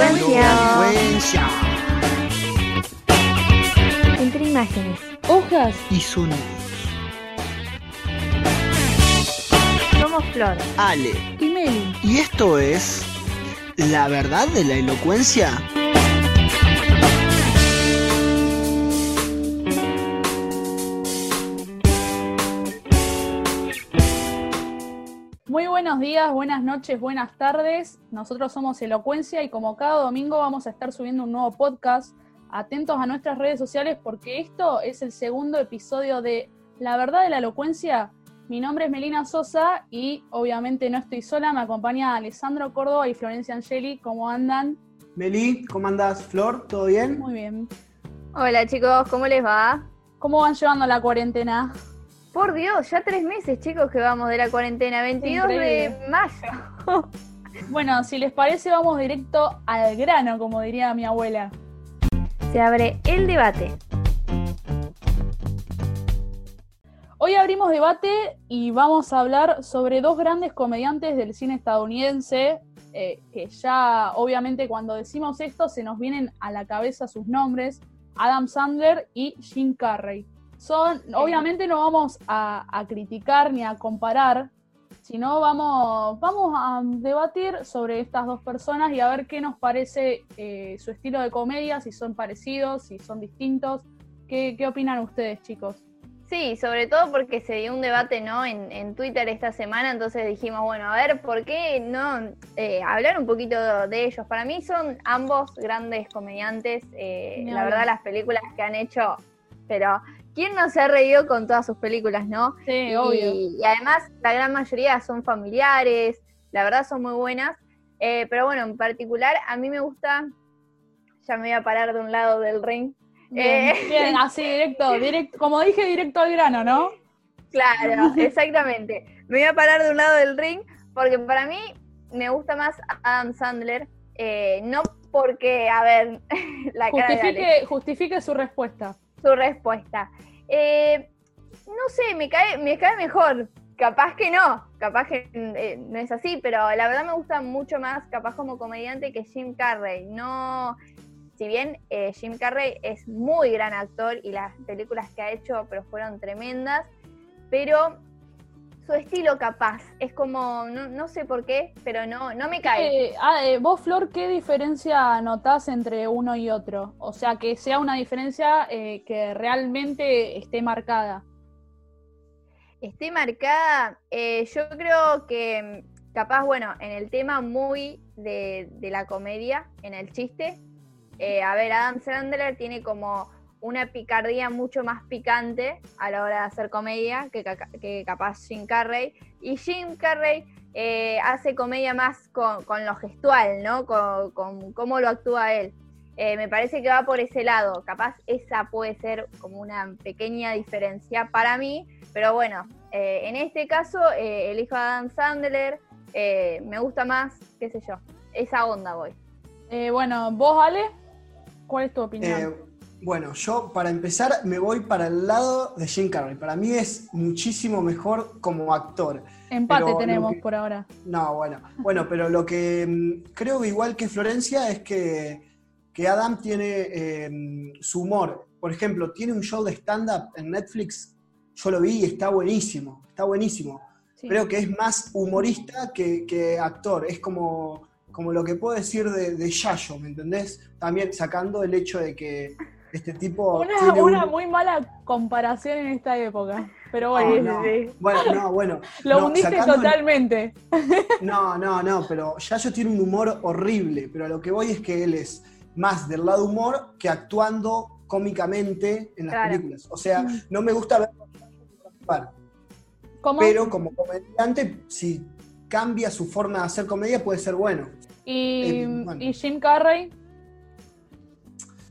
Elocuencia. Entre imágenes. Hojas. Y sonidos. Somos Flor. Ale. Y Meli. Y esto es. ¿La verdad de la elocuencia? Buenos días, buenas noches, buenas tardes. Nosotros somos Elocuencia y como cada domingo vamos a estar subiendo un nuevo podcast. Atentos a nuestras redes sociales porque esto es el segundo episodio de La verdad de la elocuencia. Mi nombre es Melina Sosa y obviamente no estoy sola, me acompaña Alessandro Córdoba y Florencia Angeli. ¿Cómo andan? Meli, ¿cómo andás? Flor, ¿todo bien? Muy bien. Hola chicos, ¿cómo les va? ¿Cómo van llevando la cuarentena? Por Dios, ya tres meses chicos que vamos de la cuarentena, 22 de mayo. Bueno, si les parece vamos directo al grano, como diría mi abuela. Se abre el debate. Hoy abrimos debate y vamos a hablar sobre dos grandes comediantes del cine estadounidense, eh, que ya obviamente cuando decimos esto se nos vienen a la cabeza sus nombres, Adam Sandler y Jim Carrey. Son, obviamente no vamos a, a criticar ni a comparar, sino vamos, vamos a debatir sobre estas dos personas y a ver qué nos parece eh, su estilo de comedia, si son parecidos, si son distintos. ¿Qué, qué opinan ustedes, chicos? Sí, sobre todo porque se dio un debate ¿no? en, en Twitter esta semana, entonces dijimos, bueno, a ver, ¿por qué no eh, hablar un poquito de ellos? Para mí son ambos grandes comediantes, eh, la verdad las películas que han hecho, pero ¿quién no se ha reído con todas sus películas, no? Sí, y, obvio. y además la gran mayoría son familiares, la verdad son muy buenas, Eh, pero bueno, en particular a mí me gusta, ya me voy a parar de un lado del ring, Bien, Eh. bien, así directo, directo, como dije, directo al grano, ¿no? Claro, exactamente. Me voy a parar de un lado del ring porque para mí me gusta más Adam Sandler. eh, no porque, a ver, la cara de Ale, Justifique, justifique su respuesta. su respuesta. Eh, no sé, me cae, me cae mejor. Capaz que no, capaz que eh, no es así, pero la verdad me gusta mucho más, capaz como comediante, que Jim Carrey. No, si bien eh, Jim Carrey es muy gran actor y las películas que ha hecho, pero fueron tremendas, pero su estilo capaz es como, no, no sé por qué, pero no, no me cae. Eh, ah, eh, vos, Flor, ¿qué diferencia notás entre uno y otro? O sea, que sea una diferencia eh, que realmente esté marcada. esté marcada, eh, yo creo que mm, capaz, bueno, en el tema muy de, de la comedia, en el chiste, a ver, Adam Sandler tiene como una picardía mucho más picante a la hora de hacer comedia que, que capaz Jim Carrey. Y Jim Carrey eh, hace comedia más con, con lo gestual, ¿no? Con, con cómo lo actúa él. Eh, me parece que va por ese lado. Capaz esa puede ser como una pequeña diferencia para mí, pero bueno, eh, en este caso eh, elijo a Adam Sandler, eh, me gusta más, qué sé yo, esa onda voy. Eh, bueno, vos, Ale, ¿cuál es tu opinión? Bueno, yo para empezar me voy para el lado de Jim Carrey. Para mí es muchísimo mejor como actor. Empate tenemos que- por ahora. No, bueno. Bueno, pero lo que mm, creo que igual que Florencia es que, que Adam tiene eh, su humor. Por ejemplo, tiene un show de stand-up en Netflix. Yo lo vi y está buenísimo. Está buenísimo. Sí. Creo que es más humorista que, que actor. Es como, como lo que puedo decir de, de Yayo, ¿me entendés? También sacando el hecho de que este tipo. Una, tiene una un- muy mala comparación en esta época. Pero Ah, bueno, no. sí. Bueno, no, bueno. lo no, hundiste sacando totalmente. No, no, no, pero Yayo tiene un humor horrible, pero a lo que voy es que él es más del lado humor que actuando cómicamente en las Claro. películas. O sea, Mm. no me gusta verlo ¿Cómo? pero como comediante, si cambia su forma de hacer comedia, puede ser bueno. y, eh, bueno. y Jim Carrey,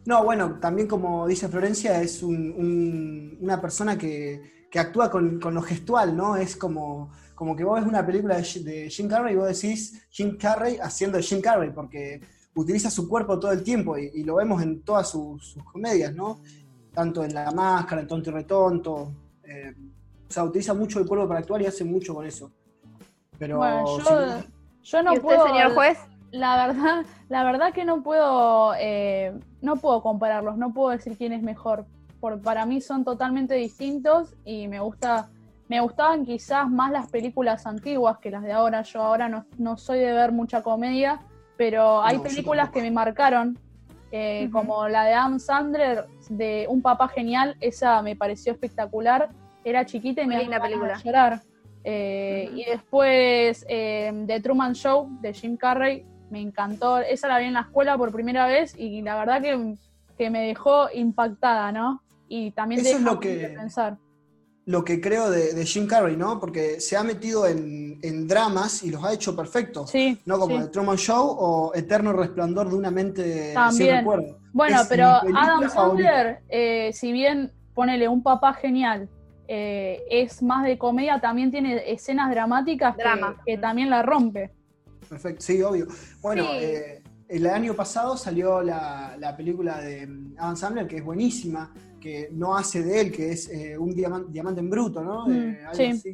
No, bueno, también como dice Florencia, es un- un- una persona que, que actúa con, con lo gestual, ¿no? Es como, como que vos ves una película de, Ji- de Jim Carrey y vos decís Jim Carrey haciendo de Jim Carrey, porque utiliza su cuerpo todo el tiempo y, y lo vemos en todas sus, sus comedias, ¿no? Tanto en La Máscara, en Tonto y Retonto. eh, o sea, utiliza mucho el cuerpo para actuar y hace mucho con eso. Pero bueno, yo, no- yo no ¿Y usted, puedo. señor juez? La verdad, la verdad que no puedo, eh, no puedo compararlos, no puedo decir quién es mejor. Por, para mí son totalmente distintos y me gusta, me gustaban quizás más las películas antiguas que las de ahora. Yo ahora no, no soy de ver mucha comedia, pero hay No, películas que me marcaron, eh, como la de Adam Sandler, de Un Papá Genial, esa me pareció espectacular. Era chiquita y Muy me linda daba película. llorar. Eh. Y después eh, The Truman Show de Jim Carrey, me encantó. Esa la vi en la escuela por primera vez y la verdad que, que me dejó impactada, ¿no? Y también Eso es lo que- pensar. Lo que creo de, de Jim Carrey, ¿no? Porque se ha metido en, en dramas y los ha hecho perfectos. Sí, No como sí. The Truman Show o Eterno Resplandor de una mente sin También. recuerdo. Bueno, Es pero Adam. Sandler, eh, si bien ponele un papá genial, eh, es más de comedia, también tiene escenas dramáticas que- Drama. que, también la rompe. Perfecto, sí, obvio. Bueno, Sí. eh, el año pasado salió la, la película de mm, Adam Sandler, que es buenísima, que no hace de él, que es eh, un diamante, diamante en bruto, ¿no? Mm, Eh, algo sí. así.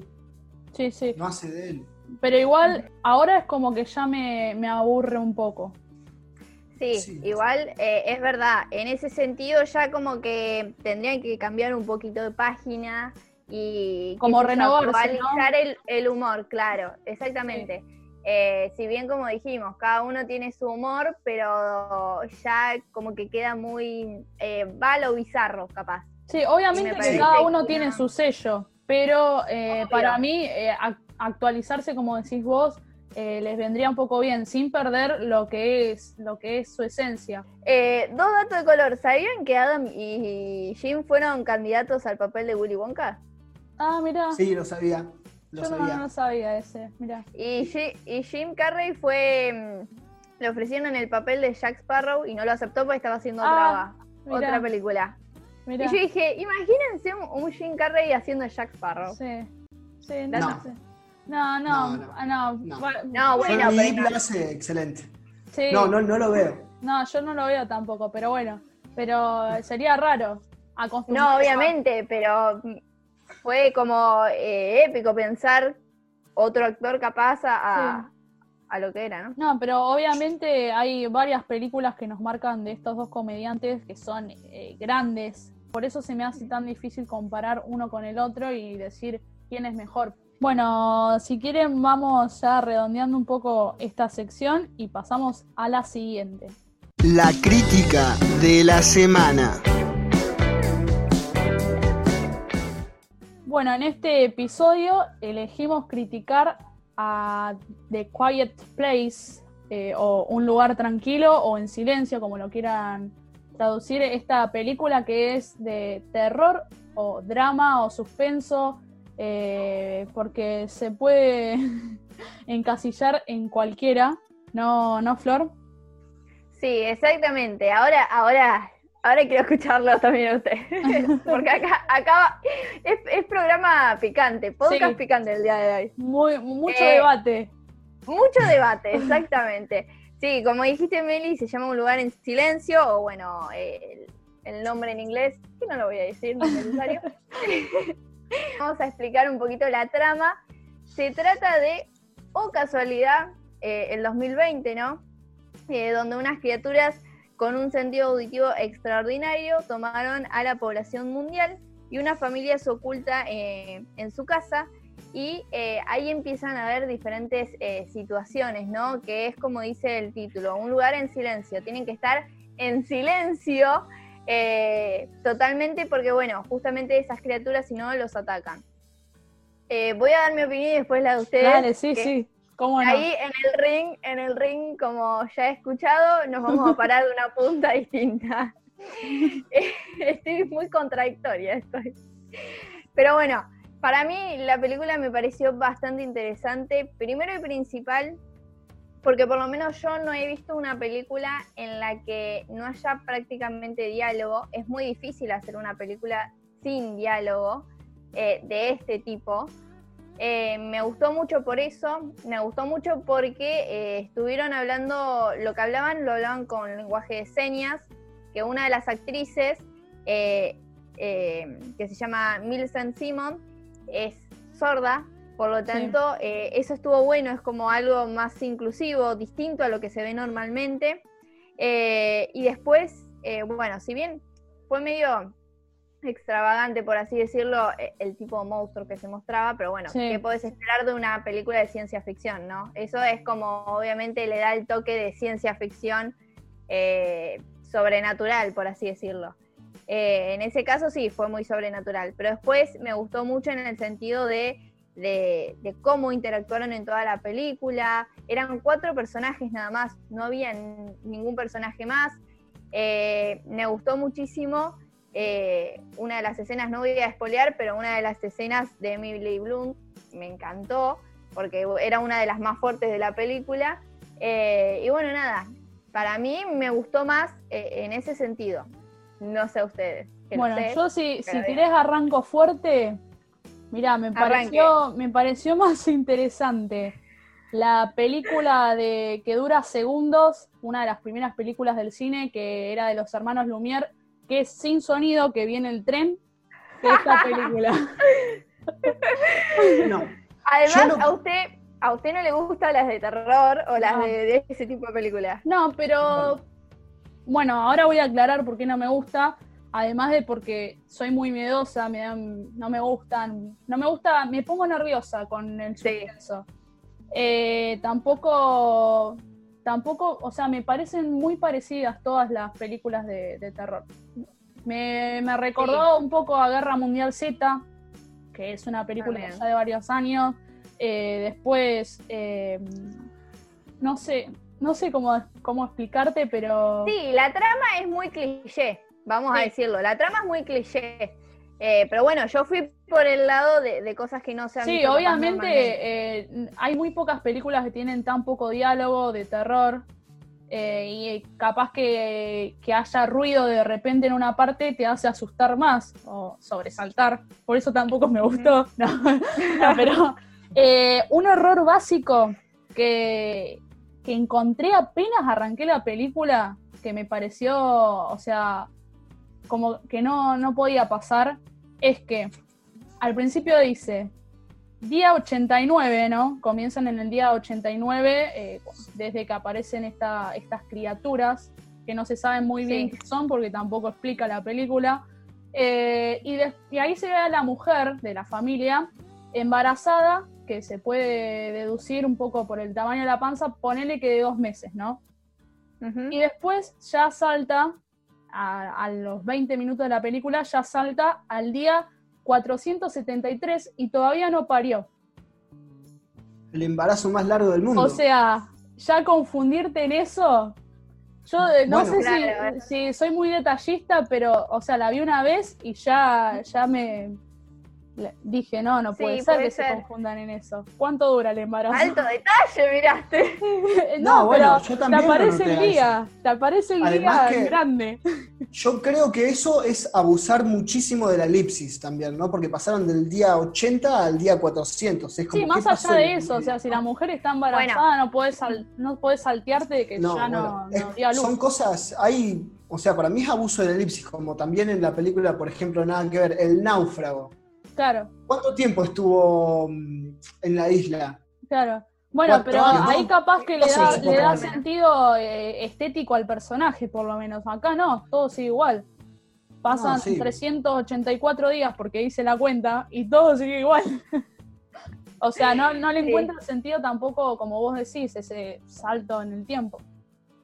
Sí, sí. No hace de él. Pero igual, ahora es como que ya me, me aburre un poco. Sí, Sí. igual eh, es verdad. En ese sentido ya como que tendrían que cambiar un poquito de página y Como renovarse, ¿no? actualizar el, el humor, claro, exactamente. Eh, si bien como dijimos, cada uno tiene su humor, pero ya como que queda muy, eh, va a lo bizarro, capaz. Sí, obviamente me que cada uno no. tiene su sello, pero eh, para mí eh, ac- actualizarse, como decís vos, eh, les vendría un poco bien, sin perder lo que es, lo que es su esencia. Eh, dos datos de color. ¿Sabían que Adam y Jim fueron candidatos al papel de Willy Wonka? Ah, mira, Sí, lo sabía. Lo yo no, sabía. no sabía ese, mira. Y, Ji- y Jim Carrey fue. mm, Le ofrecieron el papel de Jack Sparrow y no lo aceptó porque estaba haciendo Ah, otra, película. Y yo dije, imagínense un, un Jim Carrey haciendo Jack Sparrow. Sí, sí, no, No. sé. No, no, No, no. ah, no. No. Bueno, No, bueno, Johnny pero lo hace excelente. sí. No, no, no lo veo. No, yo no lo veo tampoco, pero bueno. Pero sería raro No, obviamente, pero mm, fue como eh, épico pensar otro actor capaz a, a- a lo que era, ¿no? No, pero obviamente hay varias películas que nos marcan de estos dos comediantes que son eh, grandes. Por eso se me hace tan difícil comparar uno con el otro y decir quién es mejor. Bueno, si quieren vamos ya redondeando un poco esta sección y pasamos a la siguiente. La crítica de la semana. Bueno, en este episodio elegimos criticar a The Quiet Place eh, o Un lugar tranquilo o En silencio, como lo quieran traducir, esta película que es de terror o drama o suspenso, eh, porque se puede encasillar en cualquiera, ¿no, no Flor? Sí, exactamente. Ahora, ahora, ahora quiero escucharlo también a usted. Porque acá, acá es, es programa picante, podcast Sí. picante el día de hoy. Muy, mucho Eh, debate. Mucho debate, exactamente. Sí, como dijiste, Meli, se llama Un lugar en silencio, o bueno, el, el nombre en inglés, que no lo voy a decir, no es necesario. Vamos a explicar un poquito la trama. Se trata de, o casualidad, eh, el 2020, ¿no? Eh, donde unas criaturas con un sentido auditivo extraordinario tomaron a la población mundial y una familia se oculta eh, en su casa y eh, ahí empiezan a haber diferentes eh, situaciones, ¿no? Que es como dice el título, un lugar en silencio. Tienen que estar en silencio totalmente porque, bueno, justamente esas criaturas si no los atacan. Voy a dar mi opinión y después la de ustedes. Dale, sí, que sí. Ahí en el ring, en el ring, como ya he escuchado, nos vamos a parar de una punta distinta. Estoy muy contradictoria, estoy. Pero bueno, para mí la película me pareció bastante interesante. Primero y principal, porque por lo menos yo no he visto una película en la que no haya prácticamente diálogo. Es muy difícil hacer una película sin diálogo eh, de este tipo. Eh, me gustó mucho por eso, me gustó mucho porque eh, estuvieron hablando, lo que hablaban, lo hablaban con lenguaje de señas, que una de las actrices, eh, que se llama Millicent Simon, es sorda Por lo tanto, eso estuvo bueno, es como algo más inclusivo, distinto a lo que se ve normalmente. Y después, bueno, si bien fue medio extravagante, por así decirlo, eh, el tipo de monstruo que se mostraba, pero bueno, Sí. ¿qué podés esperar de una película de ciencia ficción, no? Eso es como, obviamente, le da el toque de ciencia ficción eh, sobrenatural, por así decirlo. Eh, en ese caso sí, fue muy sobrenatural, pero después me gustó mucho en el sentido de, de, de cómo interactuaron en toda la película. Eran cuatro personajes nada más, no había ningún personaje más. Eh, me gustó muchísimo eh, una de las escenas, no voy a espolear, pero una de las escenas de Emily Blunt me encantó, porque era una de las más fuertes de la película. Eh, y bueno, nada, para mí me gustó más eh, en ese sentido. No sé ustedes. que Bueno, sé. yo si, si querés arranco fuerte, mirá, me Arranque. pareció, me pareció más interesante la película de que dura segundos, una de las primeras películas del cine que era de los hermanos Lumière, que es sin sonido, que viene el tren, que esta película. No, Además, no- a usted a usted no le gustan las de terror o las No. de, de ese tipo de películas. No, pero bueno, ahora voy a aclarar por qué no me gusta. Además de porque soy muy miedosa, me dan, no me gustan, no me gusta, me pongo nerviosa con el Sí. suspenso. Eh, tampoco, tampoco, o sea, me parecen muy parecidas todas las películas de, de terror. Me, me recordó un poco a Guerra Mundial Z, que es una película También. ya de varios años. Eh, después, eh, no sé, no sé cómo, cómo explicarte, pero Sí, la trama es muy cliché, vamos a decirlo. La trama es muy cliché. Eh, pero bueno, yo fui por el lado de, de cosas que no se han sí, obviamente eh, hay muy pocas películas que tienen tan poco diálogo de terror. eh, y capaz que, que haya ruido de repente en una parte te hace asustar más o sobresaltar. Por eso tampoco me gustó. No, no, pero un error básico que, que encontré apenas arranqué la película, que me pareció, o sea, como que no, no podía pasar, es que al principio dice, día 89, ¿no? Comienzan en el día 89, eh, desde que aparecen esta- estas criaturas, que no se saben muy bien Sí. qué son porque tampoco explica la película. Eh, y, de- y ahí se ve a la mujer de la familia embarazada, que se puede deducir un poco por el tamaño de la panza, ponele que de dos meses, ¿no? Y después ya salta, a, a los 20 minutos de la película, ya salta al día 473 y todavía no parió. el embarazo más largo del mundo. O sea, ya confundirte en eso, yo eh, no Bueno. sé Claro. si, si soy muy detallista, pero, o sea, la vi una vez y ya, ya me le- dije, no, no Sí, puede ser puede que se confundan en eso. ¿Cuánto dura el embarazo? Alto detalle, miraste. no, No, bueno, pero yo te también lo aparece el día, te aparece el Además día grande. Yo creo que eso es abusar muchísimo de la elipsis también, ¿no? Porque pasaron del día 80 al día 400. Es como, Sí, más ¿qué pasó allá de eso, o sea, si la mujer está embarazada, no puedes sal- no puedes saltearte de que No, ya bueno, no, es- no dio a luz. son cosas, hay, o sea, para mí es abuso de la elipsis, como también en la película, por ejemplo, nada que ver, El Náufrago. Claro, ¿Cuánto tiempo estuvo mm, en la isla? claro. Bueno, pero años, ahí ¿no? capaz que le da, le da sentido eh, estético al personaje, por lo menos. Acá no, todo sigue igual. Pasan No, sí. 384 días porque hice la cuenta y todo sigue igual. o sea, no, no le Sí. encuentra sentido tampoco, como vos decís, ese salto en el tiempo.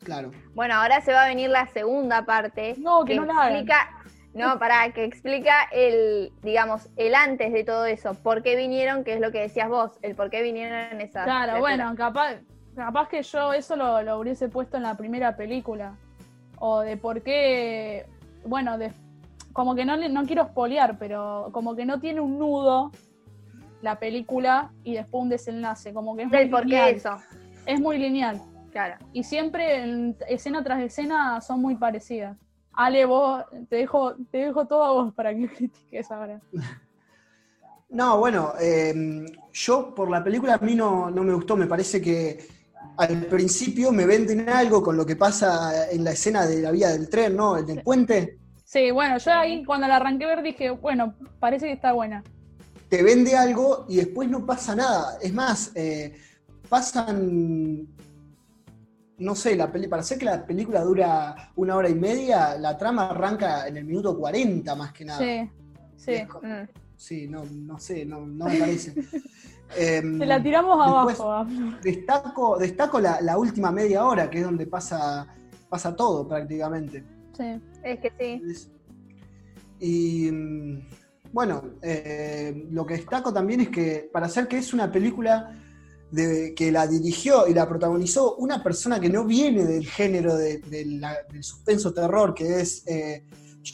Claro. Bueno, ahora se va a venir la segunda parte. No, que no la hagan. explica, no, para que explica el, digamos, el antes de todo eso, por qué vinieron, que es lo que decías vos, el por qué vinieron esas. Claro, criaturas. bueno, capaz, capaz que yo eso lo, lo hubiese puesto en la primera película. O de por qué, bueno, de, como que no, no quiero espolear, pero como que no tiene un nudo la película y después un desenlace, como que es muy por qué lineal. eso. Es muy lineal. Claro. Y siempre en- escena tras escena son muy parecidas. Ale, vos, te dejo, te dejo todo a vos para que critiques ahora. No, bueno, eh, yo por la película a mí no, no me gustó, me parece que al principio me venden algo con lo que pasa en la escena de la vía del tren, ¿no? El puente. Sí, bueno, yo ahí cuando la arranqué a ver dije, bueno, parece que está buena. te vende algo y después no pasa nada. Es más, eh, pasan, no sé, la peli para hacer que la película dura una hora y media, la trama arranca en el minuto 40 más que nada. Sí, sí. Es Mm. Sí, no, no sé, no, no me parece. Em, Te la tiramos abajo. Destaco, destaco la, la última media hora, que es donde pasa, pasa todo prácticamente. Sí. Es que sí. Es- Y mm, bueno, eh, lo que destaco también es que para hacer que es una película de, que la dirigió y la protagonizó una persona que no viene del género de- de la- del suspenso terror, que es eh,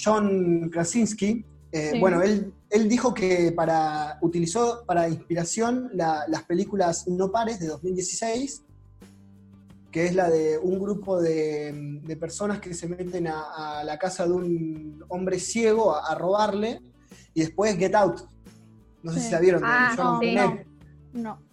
John Krasinski. eh, Sí. Bueno, él, él dijo que para, utilizó para inspiración la- las películas No Pares de 2016 que es la de un grupo de, de personas que se meten a, a la casa de un hombre ciego a, a robarle, y después Get Out. No sé Sí. si la vieron, de Ah, no, Peele, No.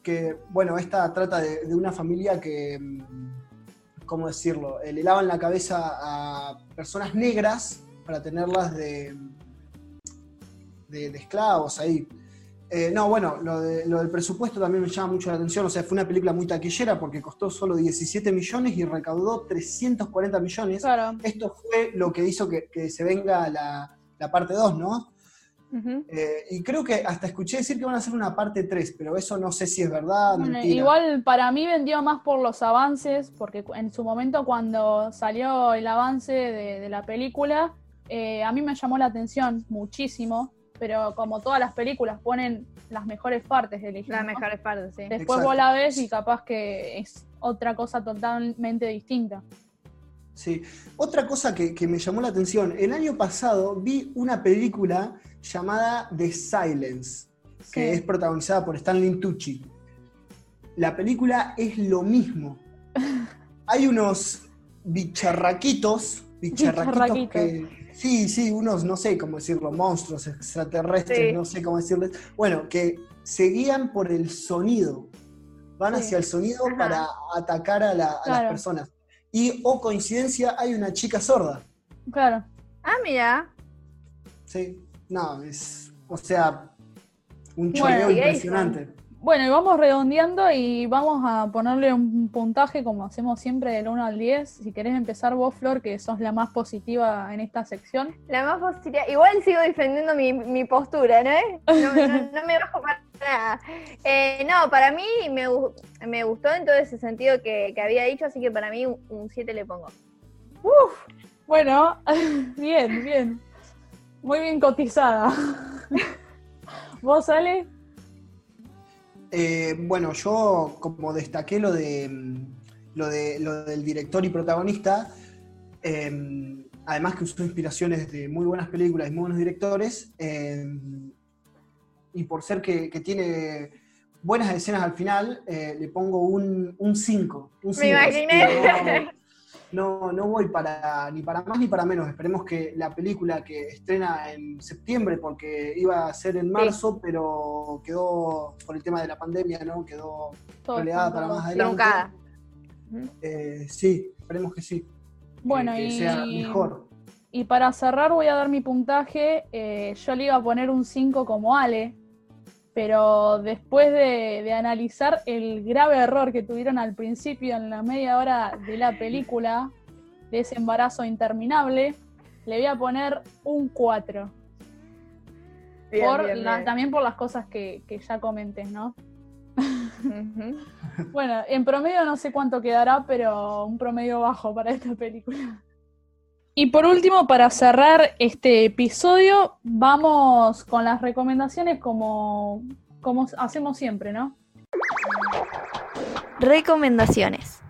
Que, bueno, esta trata de, de una familia que, mm, ¿cómo decirlo? Eh, le lavan la cabeza a personas negras para tenerlas de, de, de esclavos ahí. Eh, no, bueno, lo, de- lo del presupuesto también me llama mucho la atención. O sea, fue una película muy taquillera porque costó solo 17 millones y recaudó 340 millones. Claro. Esto fue lo que hizo que, que se venga la, la parte 2, ¿no? Eh, y creo que hasta escuché decir que van a hacer una parte 3, pero eso no sé si es verdad. Bueno, mentira. igual para mí vendió más por los avances, porque en su momento cuando salió el avance de, de la película, eh, a mí me llamó la atención muchísimo, pero como todas las películas ponen las mejores partes del ejemplo. Las mejores partes, sí. Después Exacto. vos la ves y capaz que es otra cosa totalmente distinta. Sí. Otra cosa que, que me llamó la atención, el año pasado vi una película llamada The Silence, que es protagonizada por Stanley Tucci. La película es lo mismo. Hay unos bicharraquitos, bicharraquitos Bicharraquitos. que... Sí, sí, unos, no sé cómo decirlo, monstruos extraterrestres, Sí. no sé cómo decirles. Bueno, que se guían por el sonido. Van Sí. hacia el sonido Ajá. para atacar a, la- a las personas. Y, o coincidencia, hay una chica sorda. Claro. Ah, mira. Sí, no, es, o sea, un choreo impresionante. Bueno, y vamos redondeando y vamos a ponerle un puntaje como hacemos siempre del 1 al 10. Si querés empezar vos, Flor, que sos la más positiva en esta sección. La más positiva. Igual sigo defendiendo mi, mi postura, ¿no? No, no- no me bajo para nada. Eh, no, para mí me, me gustó en todo ese sentido que, que había dicho, así que para mí un 7 le pongo. Bueno, bien, bien. Muy bien cotizada. ¿Vos, Ale? Eh, bueno, yo como destaqué lo de mm, lo de lo del director y protagonista, eh, además que usó inspiraciones de muy buenas películas y muy buenos directores, eh, y por ser que, que tiene buenas escenas al final, eh, le pongo un 5. Un Me cinco. imaginé. No, no, voy para ni para más ni para menos. Esperemos que la película que estrena en septiembre, porque iba a ser en marzo, pero quedó por el tema de la pandemia, ¿no? Quedó Todo relegada para más adelante. Eh, sí, esperemos que sí. Bueno, que, que y, sea mejor. y para cerrar voy a dar mi puntaje. Eh, yo le iba a poner un 5 como Ale, pero después de, de analizar el grave error que tuvieron al principio en la media hora de la película, de ese embarazo interminable, le voy a poner un 4. Bien, por bien, la- bien. también por las cosas que, que ya comenté, ¿no? Bueno, en promedio no sé cuánto quedará, pero un promedio bajo para esta película. Y por último, para cerrar este episodio, vamos con las recomendaciones como, como hacemos siempre, ¿no? Recomendaciones.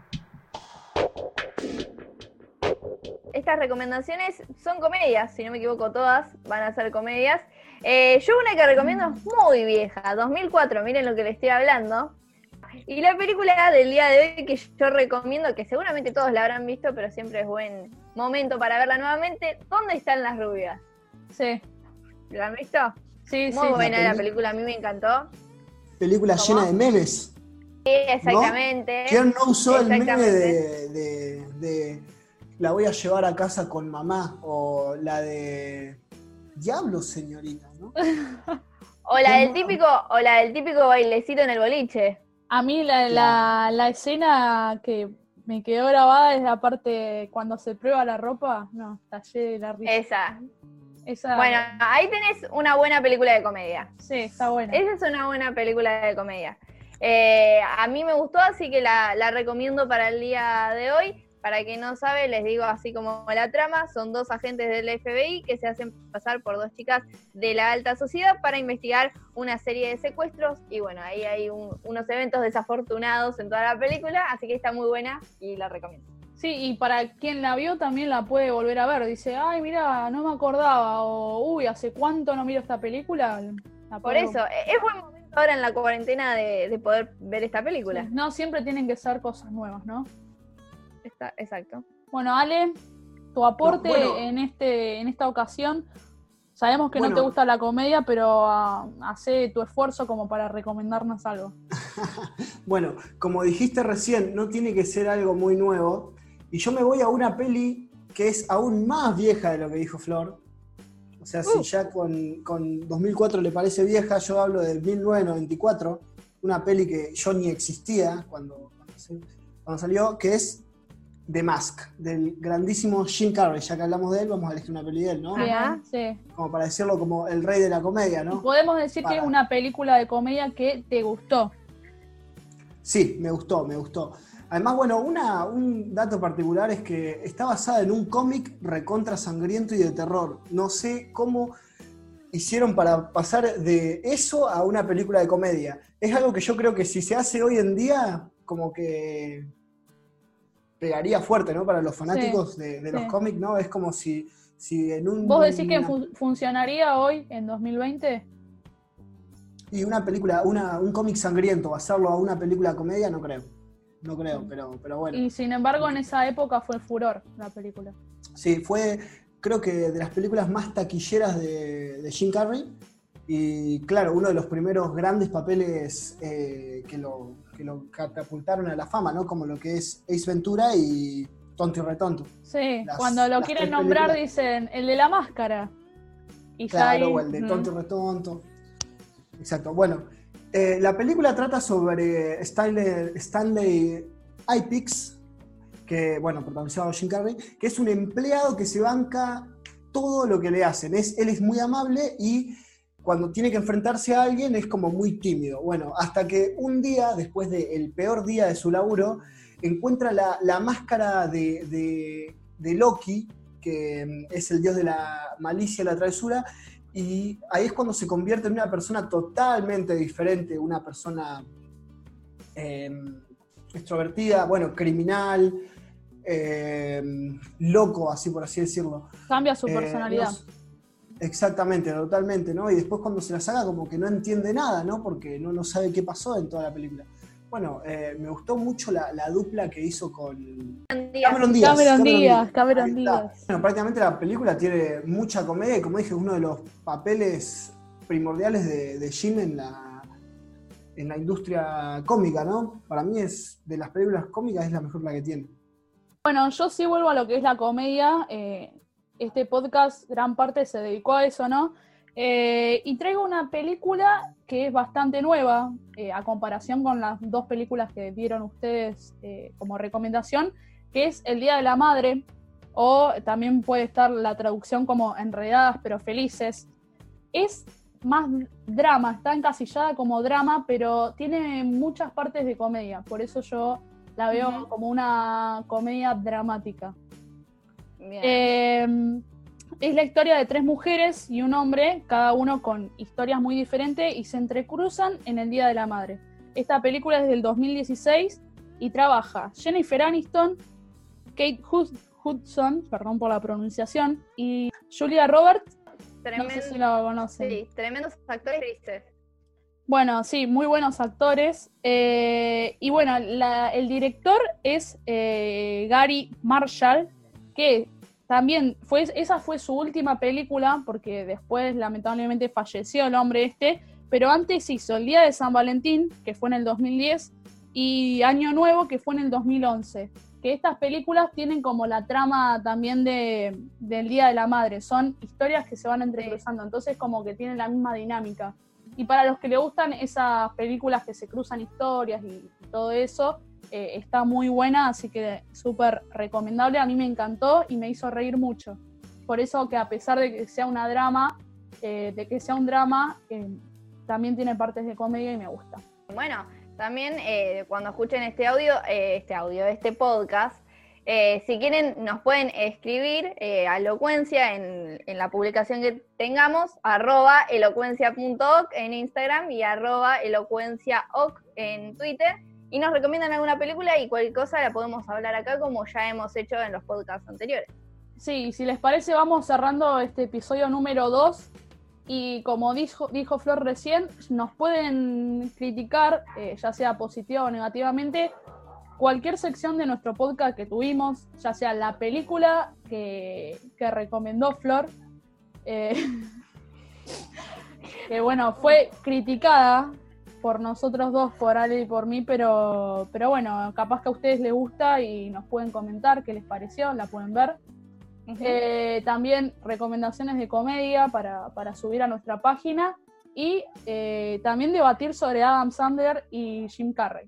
Estas recomendaciones son comedias, si no me equivoco, todas van a ser comedias. Eh, yo una que recomiendo es muy vieja, 2004, miren lo que le estoy hablando. Y la película del día de hoy que yo recomiendo, que seguramente todos la habrán visto, pero siempre es buen momento para verla nuevamente, ¿Dónde están las rubias? Sí, ¿La han visto? sí, Muy sí. buena la la peli- película, a mí me encantó. Película ¿Cómo? llena de memes. Sí, exactamente. ¿Quién no usó el meme de- de la voy a llevar a casa con mamá? O la de Diablo, señorita, ¿no? O la del típico, o la del típico bailecito en el boliche. A mí la, la, la escena que me quedó grabada es la parte cuando se prueba la ropa. No, tallé de la risa. Esa. Esa- Bueno, ahí tenés una buena película de comedia. sí, está buena. Esa es una buena película de comedia. Eh, a mí me gustó, así que la, la recomiendo para el día de hoy. Para quien no sabe, les digo así como la trama, son dos agentes del FBI que se hacen pasar por dos chicas de la alta sociedad para investigar una serie de secuestros y bueno, ahí hay un- unos eventos desafortunados en toda la película, así que está muy buena y la recomiendo. Sí, y para quien la vio también la puede volver a ver. Dice, ay, mira, no me acordaba. O, uy, ¿hace cuánto no miro esta película? La Por puedo- eso, eh, es buen momento ahora en la cuarentena de, de poder ver esta película. No, siempre tienen que ser cosas nuevas, ¿no? Está, exacto. Bueno, Ale, tu aporte No, bueno. en este en esta ocasión. Sabemos que no te gusta la comedia, pero ah, hace tu esfuerzo como para recomendarnos algo. Bueno, como dijiste recién, no tiene que ser algo muy nuevo. Y yo me voy a una peli que es aún más vieja de lo que dijo Flor. O sea, si Uh. ya con, con 2004 le parece vieja, yo hablo del 1994, una peli que yo ni existía cuando, cuando cuando salió, que es The Mask, del grandísimo Jim Carrey. Ya que hablamos de él, vamos a elegir una peli de él, ¿no? Ajá. Bien, sí. Como para decirlo como el rey de la comedia, ¿no? podemos decir que es una película de comedia que te gustó. Sí, me gustó, me gustó. Además, bueno, una- un dato particular es que está basada en un cómic recontra sangriento y de terror. No sé cómo hicieron para pasar de eso a una película de comedia. Es algo que yo creo que si se hace hoy en día, como que pegaría fuerte, ¿no? Para los fanáticos de, de los sí. cómics, ¿no? Es como si, si en un... ¿Vos decís que fu- funcionaría hoy, en 2020? Y una película, una, un cómic sangriento, hacerlo a una película comedia, no creo. No creo, pero, pero bueno. Y sin embargo, en esa época fue furor la película. Sí, fue creo que de las películas más taquilleras de, de Jim Carrey. Y claro, uno de los primeros grandes papeles eh, que, lo, que lo catapultaron a la fama, ¿no? Como lo que es Ace Ventura y Tonto y Retonto. Sí, Las- cuando lo quieren nombrar películas. dicen el de la máscara. Y Claro, o el de. Tonto y Retonto. Exacto. Bueno, eh, la película trata sobre Stanley, Stanley Ipix, que, bueno, protagonizado por Jim Carrey, que es un empleado que se banca todo lo que le hacen. Es, él es muy amable y cuando tiene que enfrentarse a alguien es como muy tímido. Bueno, hasta que un día, después del peor día de su laburo, encuentra la, la máscara de, de- de Loki, que mm, es el dios de la malicia y la travesura, y ahí es cuando se convierte en una persona totalmente diferente, una persona eh, extrovertida, bueno, criminal, eh, loco, así por así decirlo. Cambia su Eh, personalidad. Exactamente, totalmente, ¿no? Y después cuando se la saca como que no entiende nada, ¿no? Porque no, no sabe qué pasó en toda la película. Bueno, eh, me gustó mucho la, la dupla que hizo con Cameron Díaz. Cameron Díaz, Cameron. Díaz. Bueno, prácticamente la película tiene mucha comedia y como dije, es uno de los papeles primordiales de, de Jim en la, en la industria cómica, ¿no? Para mí es de las películas cómicas es la mejor la que tiene. Bueno, yo sí vuelvo a lo que es la comedia. eh, este podcast, gran parte se dedicó a eso, ¿no? Eh, y traigo una película que es bastante nueva, eh, a comparación con las dos películas que dieron ustedes eh, como recomendación, que es El Día de la Madre, o también puede estar la traducción como Enredadas pero Felices. Es más drama, está encasillada como drama, pero tiene muchas partes de comedia, por eso yo la veo como una comedia dramática. Eh, es la historia de tres mujeres y un hombre, cada uno con historias muy diferentes y se entrecruzan en el Día de la Madre. Esta película es del 2016 y trabaja Jennifer Aniston, Kate Hud- Hudson, perdón por la pronunciación, y Julia Roberts, no sé si la conocen. sí, tremendos actores tristes. Bueno, sí, muy buenos actores. Eh, y bueno, la- el director es eh, Gary Marshall, que también fue, esa fue su última película, porque después lamentablemente falleció el hombre este, pero antes hizo El Día de San Valentín, que fue en el 2010, y Año Nuevo, que fue en el 2011. Que estas películas tienen como la trama también de, del Día de la Madre, son historias que se van entrecruzando, entonces como que tienen la misma dinámica. y para los que le gustan esas películas que se cruzan historias y, todo eso, eh, está muy buena, así que súper recomendable. A mí me encantó y me hizo reír mucho. Por eso que a pesar de que sea una drama, eh, de que sea un drama, eh, también tiene partes de comedia y me gusta. Bueno, también cuando escuchen este audio, este audio, este podcast, si quieren, nos pueden escribir a elocuencia en, la publicación que tengamos, arroba elocuencia.oc en Instagram y arroba elocuenciaoc en Twitter. Y nos recomiendan alguna película y cualquier cosa la podemos hablar acá como ya hemos hecho en los podcasts anteriores. Sí, si les parece, vamos cerrando este episodio número 2. Y como dijo, dijo Flor recién, nos pueden criticar, eh, ya sea positiva o negativamente, cualquier sección de nuestro podcast que tuvimos, ya sea la película que, recomendó Flor, eh, que bueno, fue criticada por nosotros dos, por Ale y por mí, pero, pero bueno, capaz que a ustedes les gusta y nos pueden comentar qué les pareció, la pueden ver. Eh, también recomendaciones de comedia para, subir a nuestra página y eh, también debatir sobre Adam Sandler y Jim Carrey.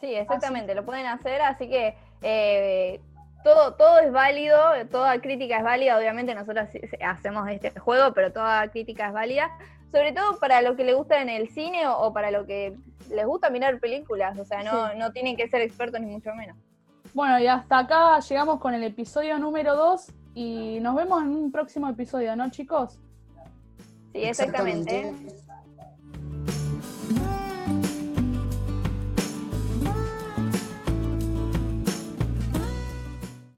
Sí, exactamente, lo pueden hacer, así que eh, todo, todo es válido, toda crítica es válida, obviamente nosotros hacemos este juego, pero toda crítica es válida, sobre todo para lo que le gusta en el cine o, para lo que les gusta mirar películas, o sea, no, no tienen que ser expertos ni mucho menos. Bueno, y hasta acá llegamos con el episodio número 2 y nos vemos en un próximo episodio, ¿no, chicos? Sí, exactamente.